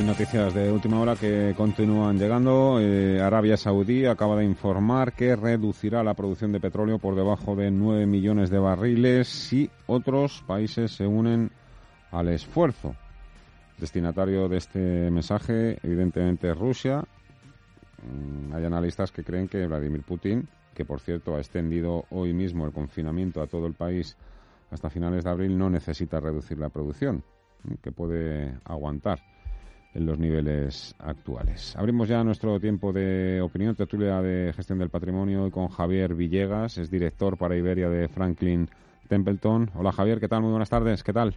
Hay noticias de última hora que continúan llegando. Eh, Arabia Saudí acaba de informar que reducirá la producción de petróleo por debajo de 9 millones de barriles si otros países se unen al esfuerzo. Destinatario de este mensaje, evidentemente, Rusia. Mm, hay analistas que creen que Vladimir Putin, que por cierto ha extendido hoy mismo el confinamiento a todo el país hasta finales de abril, no necesita reducir la producción, que puede aguantar en los niveles actuales. Abrimos ya nuestro tiempo de opinión, tertulia de gestión del patrimonio con Javier Villegas, es director para Iberia de Franklin Templeton. Hola Javier, ¿qué tal? Muy buenas tardes, ¿qué tal?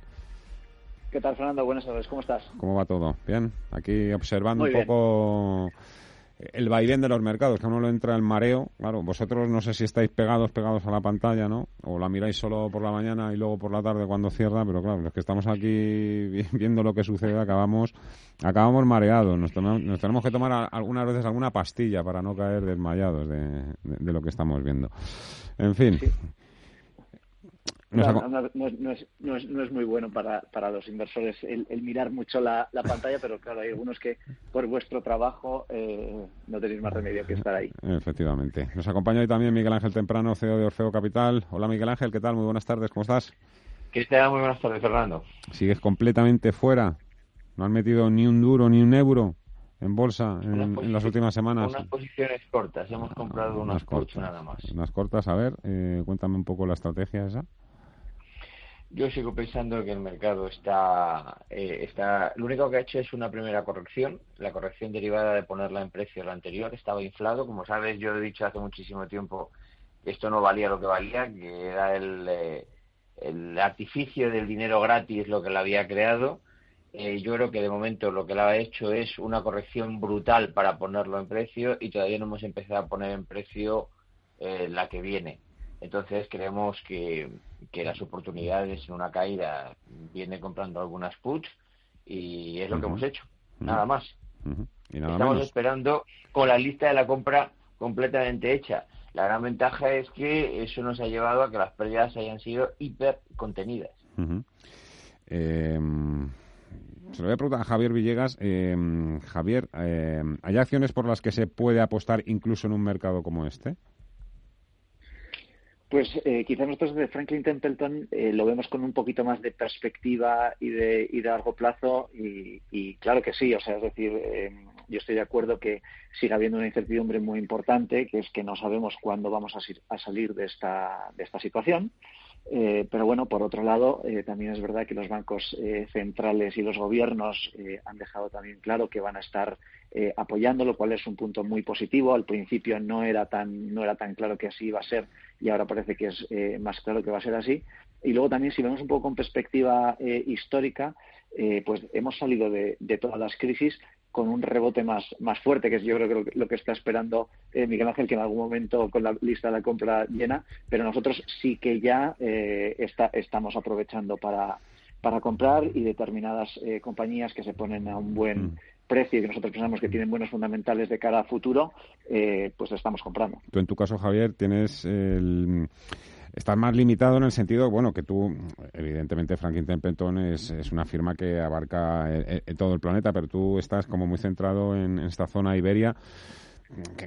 ¿Qué tal Fernando? Buenas tardes, ¿cómo estás? ¿Cómo va todo? Bien, aquí observando un poco el vaivén de los mercados, que a uno lo entra el mareo. Claro, vosotros no sé si estáis pegados, pegados a la pantalla, ¿no? O la miráis solo por la mañana y luego por la tarde cuando cierra, pero claro, los que estamos aquí viendo lo que sucede acabamos acabamos mareados. Nos, nos tenemos que tomar algunas veces alguna pastilla para no caer desmayados de, de, lo que estamos viendo. En fin. No, es, muy bueno para, para los inversores el, mirar mucho la, pantalla, pero claro, hay algunos que por vuestro trabajo eh, no tenéis más remedio que estar ahí. Efectivamente. Nos acompaña hoy también Miguel Ángel Temprano, CEO de Orfeo Capital. Hola Miguel Ángel, ¿qué tal? Muy buenas tardes, ¿cómo estás? ¿Qué tal? Muy buenas tardes, Fernando. ¿Sigues completamente fuera? ¿No han metido ni un duro ni un euro? en bolsa en, las últimas semanas? Unas posiciones cortas, hemos comprado unas, cortas nada más. Unas cortas, a ver, eh, cuéntame un poco la estrategia esa. Yo sigo pensando que el mercado está, eh, está. Lo único que ha hecho es una primera corrección. La corrección derivada de ponerla en precio la anterior estaba inflado. Como sabes, yo he dicho hace muchísimo tiempo que esto no valía lo que valía, que era el, eh, el artificio del dinero gratis lo que la había creado. Eh, yo creo que de momento lo que la ha hecho es una corrección brutal para ponerlo en precio y todavía no hemos empezado a poner en precio la que viene. Entonces creemos que, las oportunidades en una caída viene comprando algunas puts y es lo que hemos hecho, nada más. Estamos esperando con la lista de la compra completamente hecha. La gran ventaja es que eso nos ha llevado a que las pérdidas hayan sido hiper contenidas. Em, se lo voy a preguntar a Javier Villegas. Em, Javier, em, ¿hay acciones por las que se puede apostar incluso en un mercado como este? Pues eh, quizás nosotros de Franklin Templeton eh, lo vemos con un poquito más de perspectiva y de, y de largo plazo y, claro que sí, o sea, es decir, eh, yo estoy de acuerdo que sigue habiendo una incertidumbre muy importante, que es que no sabemos cuándo vamos a, a salir de esta, de esta situación. Eh, pero bueno, por otro lado, eh, también es verdad que los bancos eh, centrales y los gobiernos han dejado también claro que van a estar apoyando, lo cual es un punto muy positivo. Al principio no era tan no era tan claro que así iba a ser y ahora parece que es más claro que va a ser así. Y luego también, si vemos un poco con perspectiva histórica, pues hemos salido de, de todas las crisis con un rebote más, más fuerte, que es yo creo que lo, que está esperando eh, Miguel Ángel, que en algún momento con la lista de la compra llena, pero nosotros sí que ya eh, está, estamos aprovechando para, para comprar y determinadas eh, compañías que se ponen a un buen mm. precio y que nosotros pensamos que tienen buenos fundamentales de cara a futuro, pues estamos comprando. Tú en tu caso, Javier, tienes el Estás más limitado en el sentido, bueno, que tú, evidentemente Franklin Templeton es, es una firma que abarca todo el planeta, pero tú estás como muy centrado en, esta zona Iberia.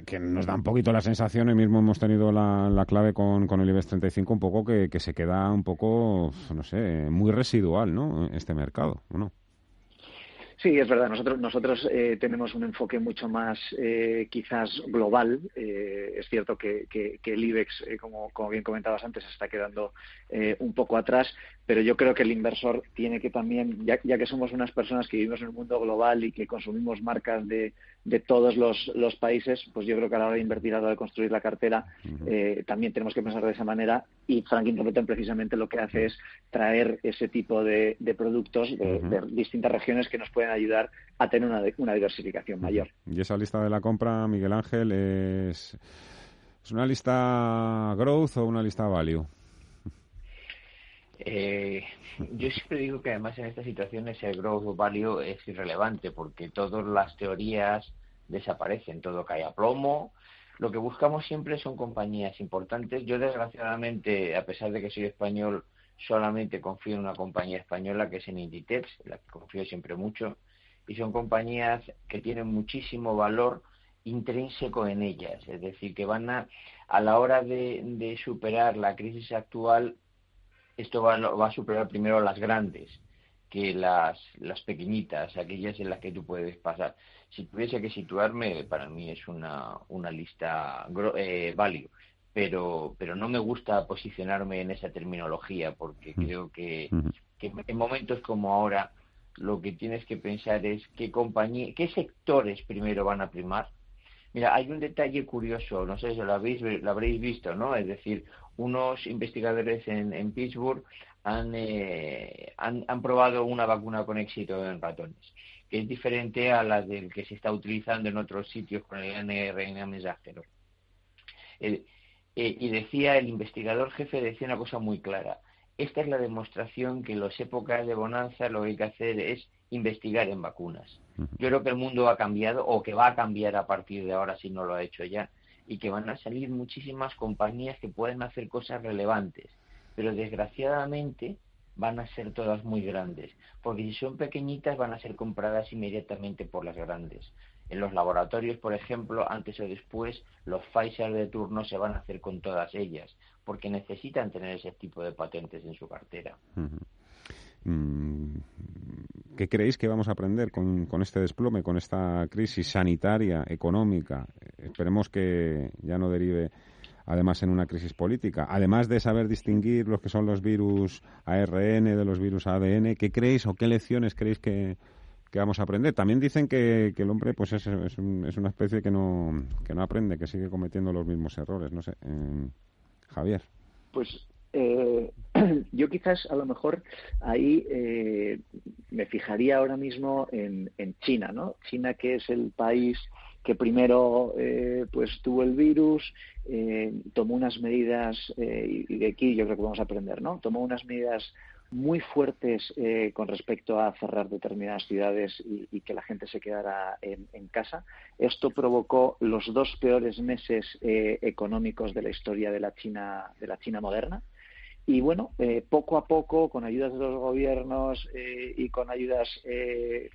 Que, nos da un poquito la sensación, hoy mismo hemos tenido la, clave con, con, el IBEX 35, un poco que, se queda un poco, no sé, muy residual, ¿no? Este mercado, ¿no? Sí, es verdad. Nosotros, nosotros eh, tenemos un enfoque mucho más eh, quizás global. Eh, es cierto que, el IBEX, como, como, bien comentabas antes, está quedando un poco atrás, pero yo creo que el inversor tiene que también, ya, que somos unas personas que vivimos en un mundo global y que consumimos marcas de, de todos los, los, países, pues yo creo que a la hora de invertir, a la hora de construir la cartera, también tenemos que pensar de esa manera y Franklin Templeton precisamente lo que hace es traer ese tipo de, productos de, de distintas regiones que nos pueden ayudar a tener una, una diversificación mayor. Y esa lista de la compra, Miguel Ángel, es, ¿es una lista growth o una lista value? Eh, yo siempre digo que además en estas situaciones el growth o value es irrelevante porque todas las teorías desaparecen, todo cae a plomo. Lo que buscamos siempre son compañías importantes. Yo desgraciadamente, a pesar de que soy español, solamente confío en una compañía española que es en Inditex, la que confío siempre mucho, y son compañías que tienen muchísimo valor intrínseco en ellas, es decir, que van a, a la hora de, superar la crisis actual, esto va, va, a superar primero las grandes que las, las pequeñitas, aquellas en las que tú puedes pasar. Si tuviese que situarme, para mí es una, una lista eh, pero, pero no me gusta posicionarme en esa terminología porque creo que, en momentos como ahora lo que tienes que pensar es qué compañía, qué sectores primero van a primar. Mira, hay un detalle curioso, no sé si lo, habéis, lo habréis visto, ¿no? Es decir, unos investigadores en, en Pittsburgh han, eh, han, han, probado una vacuna con éxito en ratones, que es diferente a la del que se está utilizando en otros sitios con el ARN mensajero. El, eh, y decía el investigador jefe, decía una cosa muy clara. Esta es la demostración que en las épocas de bonanza lo que hay que hacer es investigar en vacunas. Yo creo que el mundo ha cambiado o que va a cambiar a partir de ahora si no lo ha hecho ya y que van a salir muchísimas compañías que pueden hacer cosas relevantes, pero desgraciadamente van a ser todas muy grandes, porque si son pequeñitas van a ser compradas inmediatamente por las grandes. En los laboratorios, por ejemplo, antes o después, los Pfizer de turno se van a hacer con todas ellas, porque necesitan tener ese tipo de patentes en su cartera. Mm, ¿Qué creéis que vamos a aprender con, con, este desplome, con esta crisis sanitaria, económica? Esperemos que ya no derive además en una crisis política. Además de saber distinguir los que son los virus ARN de los virus ADN, ¿qué creéis o qué lecciones creéis que, que vamos a aprender. También dicen que, el hombre pues es, es, una especie que no, que no aprende, que sigue cometiendo los mismos errores. No sé, eh, Javier. Pues eh, yo quizás a lo mejor ahí eh, me fijaría ahora mismo en, en, China, ¿no? China que es el país que primero pues tuvo el virus, tomó unas medidas y de aquí yo creo que vamos a aprender, ¿no? Tomó unas medidas muy fuertes eh, con respecto a cerrar determinadas ciudades y, que la gente se quedara en, casa. Esto provocó los dos peores meses eh, económicos de la historia de la China, de la China moderna. Y bueno, eh, poco a poco, con ayudas de los gobiernos y con ayudas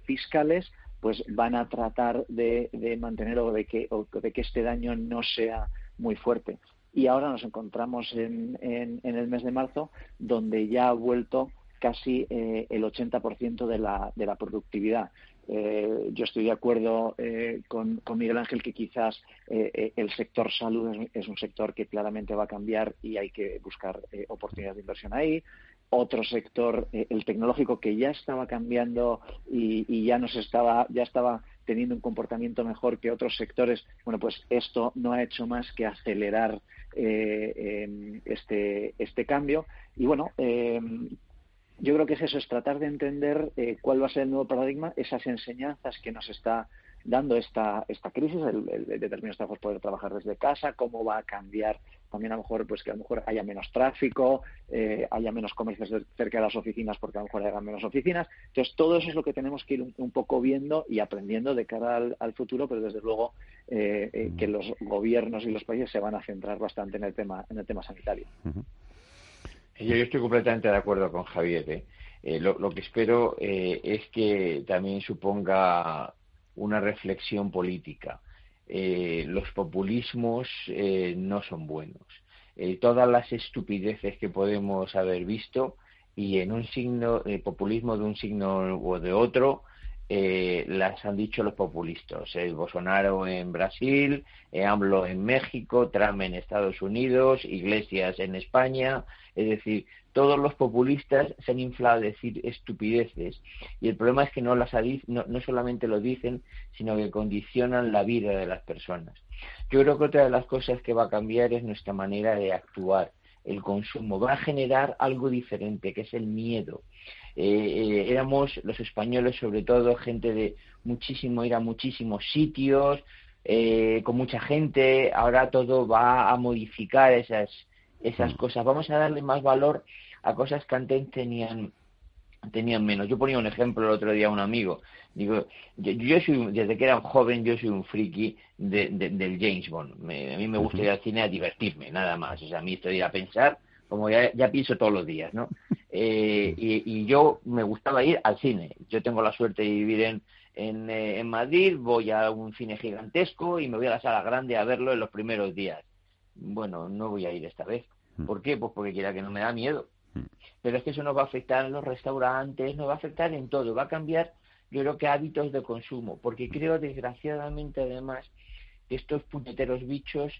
fiscales, pues van a tratar de, mantener o de que, o de que este daño no sea muy fuerte y ahora nos encontramos en, en, el mes de marzo donde ya ha vuelto casi eh, el 80% de la, de la productividad. Eh, yo estoy de acuerdo eh, con, con, Miguel Ángel que quizás el sector salud es, un sector que claramente va a cambiar y hay que buscar oportunidades de inversión ahí. Otro sector, el tecnológico, que ya estaba cambiando y, y, ya nos estaba, ya estaba teniendo un comportamiento mejor que otros sectores. Bueno, pues esto no ha hecho más que acelerar eh, este, este cambio. Y bueno, eh, yo creo que es eso, es tratar de entender eh, cuál va a ser el nuevo paradigma, esas enseñanzas que nos está dando esta, esta crisis, el, el, el determinados trabajos poder trabajar desde casa, cómo va a cambiar también a lo mejor pues que a lo mejor haya menos tráfico, eh, haya menos comercios cerca de las oficinas porque a lo mejor haya menos oficinas. Entonces todo eso es lo que tenemos que ir un, poco viendo y aprendiendo de cara al, futuro, pero desde luego eh, eh, que los gobiernos y los países se van a centrar bastante en el tema en el tema sanitario. Yo, estoy completamente de acuerdo con Javier. Lo, lo, que espero es que también suponga una reflexión política eh, los populismos eh, no son buenos. Eh, todas las estupideces que podemos haber visto y en un signo, populismo de un signo o de otro, eh, las han dicho los populistas. El Bolsonaro en Brasil, eh, AMLO en México, Trump en Estados Unidos, Iglesias en España. Es decir, todos los populistas se han inflado a decir estupideces. Y el problema es que no, las no, no solamente lo dicen, sino que condicionan la vida de las personas. Yo creo que otra de las cosas que va a cambiar es nuestra manera de actuar el consumo, va a generar algo diferente, que es el miedo. Eh, eh, éramos los españoles, sobre todo, gente de muchísimo, ir a muchísimos sitios, eh, con mucha gente, ahora todo va a modificar esas, esas mm. cosas. Vamos a darle más valor a cosas que antes tenían tenían menos. Yo ponía un ejemplo el otro día a un amigo. Digo, yo, soy, desde que era joven, yo soy un friki de, del James Bond. a mí me gusta ir al cine a divertirme, nada más. O sea, a mí estoy a pensar, como ya, ya pienso todos los días, ¿no? Eh, y, yo me gustaba ir al cine. Yo tengo la suerte de vivir en, en, eh, en Madrid, voy a un cine gigantesco y me voy a la sala grande a verlo en los primeros días. Bueno, no voy a ir esta vez. ¿Por qué? Pues porque quiera que no me da miedo. Pero es que eso nos va a afectar en los restaurantes, nos va a afectar en todo, va a cambiar, yo creo que hábitos de consumo, porque creo desgraciadamente además que estos puñeteros bichos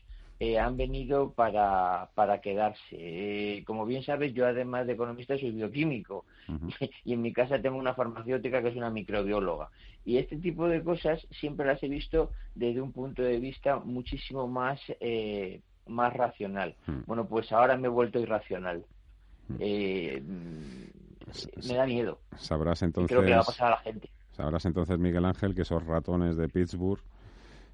eh, han venido para, para quedarse. Eh, como bien sabes, yo además de economista soy bioquímico y en mi casa tengo una farmacéutica que es una microbióloga. Y este tipo de cosas siempre las he visto desde un punto de vista muchísimo más, eh, más racional. Bueno, pues ahora me he vuelto irracional. Eh, me da miedo. Sabrás entonces. Creo que le va a pasar a la gente. Sabrás entonces, Miguel Ángel, que esos ratones de Pittsburgh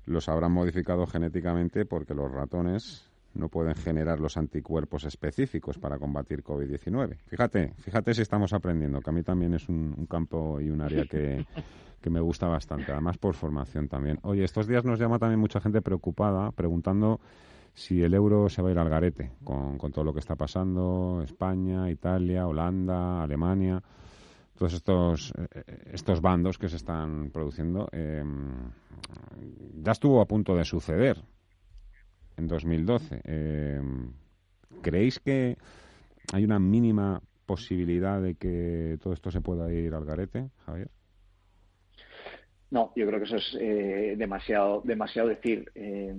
los habrán modificado genéticamente porque los ratones no pueden generar los anticuerpos específicos para combatir COVID-19. Fíjate, fíjate si estamos aprendiendo, que a mí también es un, campo y un área que, que, me gusta bastante, además por formación también. Oye, estos días nos llama también mucha gente preocupada, preguntando si el euro se va a ir al garete con, todo lo que está pasando, España, Italia, Holanda, Alemania, todos estos, eh, estos bandos que se están produciendo, em, ya estuvo a punto de suceder en 2012. Em, ¿Creéis que hay una mínima posibilidad de que todo esto se pueda ir al garete, Javier? No, yo creo que eso es eh, demasiado, demasiado decir. Eh,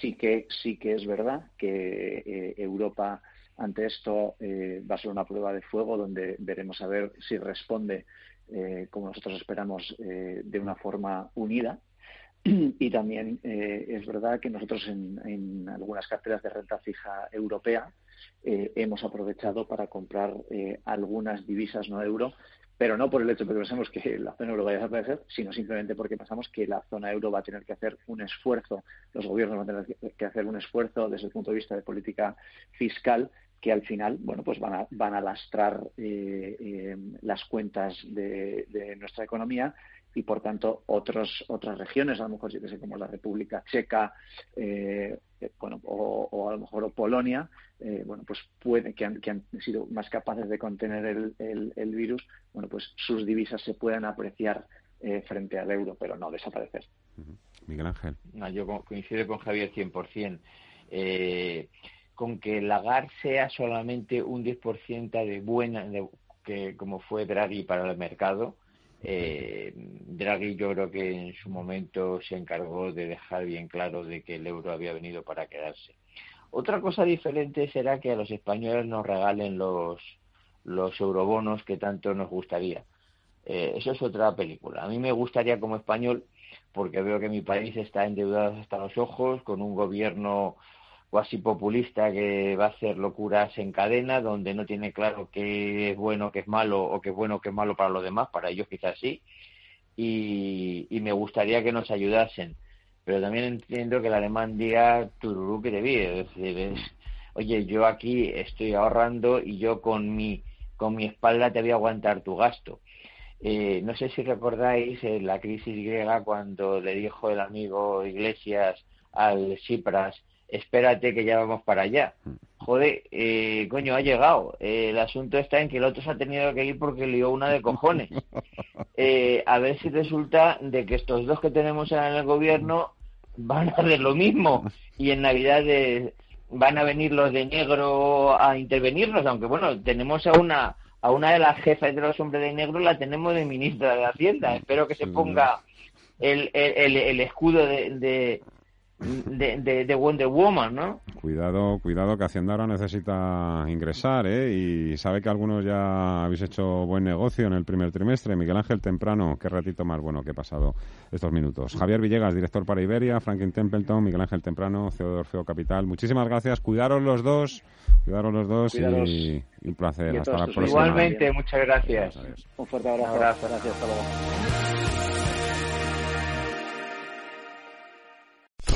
sí que sí que es verdad que eh, Europa ante esto va a ser una prueba de fuego donde veremos a ver si responde como nosotros esperamos de una forma unida. Y también es verdad que nosotros en, en, algunas carteras de renta fija europea hemos aprovechado para comprar algunas divisas no euro pero no por el hecho de que pensemos que la zona euro vaya a desaparecer, sino simplemente porque pensamos que la zona euro va a tener que hacer un esfuerzo, los gobiernos van a tener que hacer un esfuerzo desde el punto de vista de política fiscal que al final, bueno, pues van a, van a lastrar eh, eh, las cuentas de, nuestra economía y por tanto otros otras regiones a lo mejor yo que sé como la República Checa eh, bueno o, a lo mejor Polonia eh, bueno pues puede que han, que han sido más capaces de contener el, el, virus bueno pues sus divisas se puedan apreciar eh, frente al euro pero no desaparecer. Miguel Ángel. Yo coincido con Javier 100% eh, con que el lagar sea solamente un 10% de buena de, que como fue Draghi para el mercado eh, Draghi yo creo que en su momento se encargó de dejar bien claro de que el euro había venido para quedarse. Otra cosa diferente será que a los españoles nos regalen los, los eurobonos que tanto nos gustaría. Eh, eso es otra película. A mí me gustaría como español, porque veo que mi país está endeudado hasta los ojos, con un gobierno cuasi populista que va a hacer locuras en cadena, donde no tiene claro qué es bueno, qué es malo, o qué es bueno, qué es malo para los demás, para ellos quizás sí, y, me gustaría que nos ayudasen. Pero también entiendo que el alemán diga tururú que te oye, yo aquí estoy ahorrando y yo con mi, con mi espalda te voy a aguantar tu gasto. Eh, no sé si recordáis eh, la crisis griega cuando le dijo el amigo Iglesias al Cipras espérate que ya vamos para allá. Mm. Joder, eh, coño, ha llegado. Eh, el asunto está en que el otro se ha tenido que ir porque lió una de cojones. Eh, a ver si resulta de que estos dos que tenemos en el gobierno van a hacer lo mismo y en Navidad van a venir los de negro a intervenirnos, aunque bueno, tenemos a una a una de las jefas de los hombres de negro la tenemos de ministra de Hacienda. Espero que se ponga el, el, el, escudo de, de, de, Wonder Woman, ¿no? Cuidado, cuidado que Hacienda ahora necesita ingresar, ¿eh? Y sabe que algunos ya habéis hecho buen negocio en el primer trimestre. Miguel Ángel Temprano, qué ratito más bueno que he pasado estos minutos. Javier Villegas, director para Iberia, Franklin Templeton, Miguel Ángel Temprano, CEO de Orfeo Capital. Muchísimas gracias, cuidaros los dos, cuidaros los dos y, un placer. Hasta la próxima. Igualmente, muchas gracias. Un fuerte abrazo. Gracias, hasta luego.